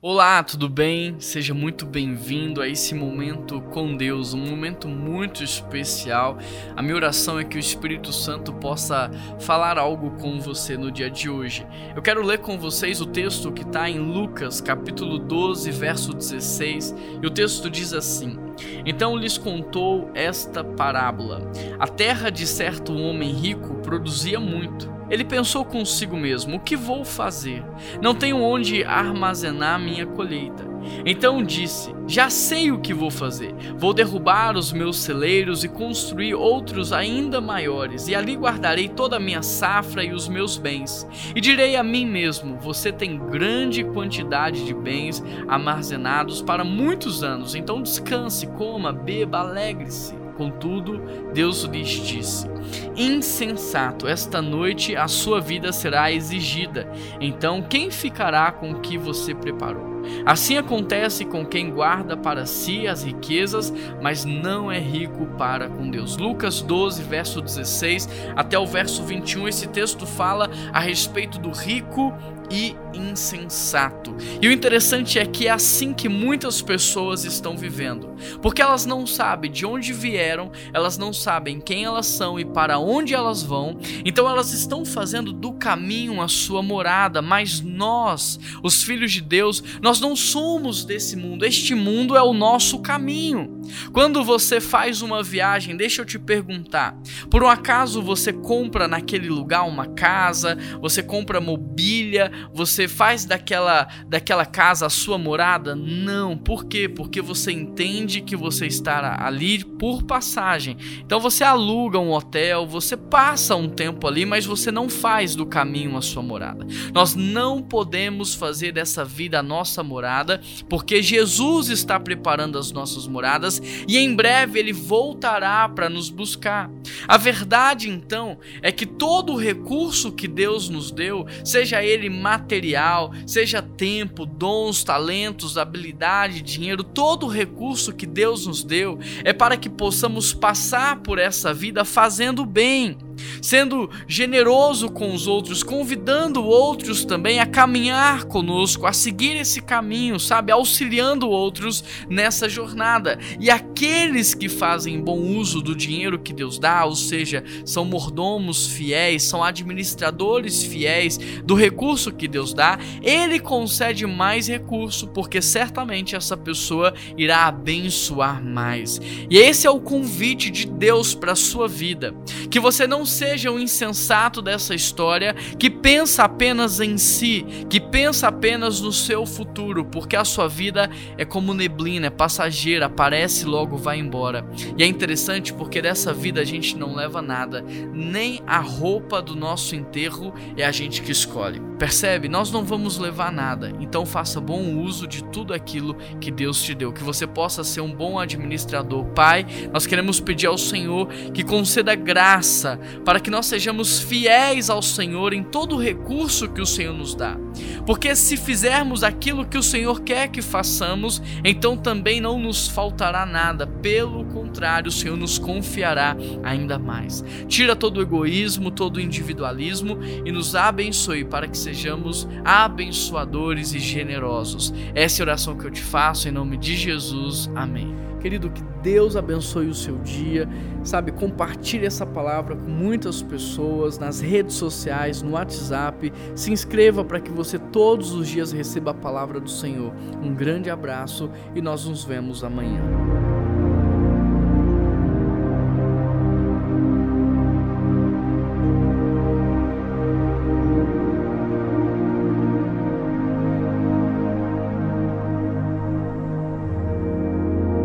Olá, tudo bem? Seja muito bem-vindo a esse momento com Deus, um momento muito especial. A minha oração é que o Espírito Santo possa falar algo com você no dia de hoje. Eu quero ler com vocês o texto que está em Lucas, capítulo 12, verso 16, e o texto diz assim: Então lhes contou esta parábola: A terra de certo homem rico produzia muito. Ele pensou consigo mesmo: o que vou fazer? Não tenho onde armazenar minha colheita. Então disse: Já sei o que vou fazer. Vou derrubar os meus celeiros e construir outros ainda maiores, e ali guardarei toda a minha safra e os meus bens. E direi a mim mesmo: Você tem grande quantidade de bens armazenados para muitos anos. Então descanse, coma, beba, alegre-se. Contudo, Deus lhes disse: Insensato, esta noite a sua vida será exigida. Então, quem ficará com o que você preparou? Assim acontece com quem guarda para si as riquezas, mas não é rico para com Deus. Lucas 12, verso 16 até o verso 21, esse texto fala a respeito do rico e insensato. E o interessante é que é assim que muitas pessoas estão vivendo, porque elas não sabem de onde vieram, elas não sabem quem elas são e para onde elas vão, então elas estão fazendo do caminho a sua morada, mas nós, os filhos de Deus, nós não somos desse mundo, este mundo é o nosso caminho. Quando você faz uma viagem, deixa eu te perguntar, por um acaso você compra naquele lugar uma casa, você compra mobília, você faz daquela, daquela casa a sua morada? Não. Por quê? Porque você entende que você está ali por passagem. Então você aluga um hotel, você passa um tempo ali, mas você não faz do caminho a sua morada. Nós não podemos fazer dessa vida a nossa morada, porque Jesus está preparando as nossas moradas e em breve ele voltará para nos buscar. A verdade então é que todo o recurso que Deus nos deu, seja ele material, seja tempo, dons, talentos, habilidade, dinheiro, todo o recurso que Deus nos deu é para que possamos passar por essa vida fazendo bem sendo generoso com os outros, convidando outros também a caminhar conosco, a seguir esse caminho, sabe? Auxiliando outros nessa jornada. E aqueles que fazem bom uso do dinheiro que Deus dá, ou seja, são mordomos fiéis, são administradores fiéis do recurso que Deus dá, ele concede mais recurso, porque certamente essa pessoa irá abençoar mais. E esse é o convite de Deus para sua vida, que você não seja um insensato dessa história que pensa apenas em si, que pensa apenas no seu futuro, porque a sua vida é como neblina, é passageira, aparece logo vai embora. E é interessante porque dessa vida a gente não leva nada, nem a roupa do nosso enterro é a gente que escolhe. Percebe? Nós não vamos levar nada, então faça bom uso de tudo aquilo que Deus te deu, que você possa ser um bom administrador. Pai, nós queremos pedir ao Senhor que conceda graça para que nós sejamos fiéis ao Senhor em todo o recurso que o Senhor nos dá. Porque se fizermos aquilo que o Senhor quer que façamos, então também não nos faltará nada, pelo contrário, o Senhor nos confiará ainda mais. Tira todo o egoísmo, todo o individualismo e nos abençoe para que sejamos abençoadores e generosos. Essa é a oração que eu te faço em nome de Jesus. Amém. Querido, que Deus abençoe o seu dia. Sabe, compartilhe essa palavra com muitas pessoas nas redes sociais, no WhatsApp. Se inscreva para que você todos os dias receba a palavra do Senhor. Um grande abraço e nós nos vemos amanhã.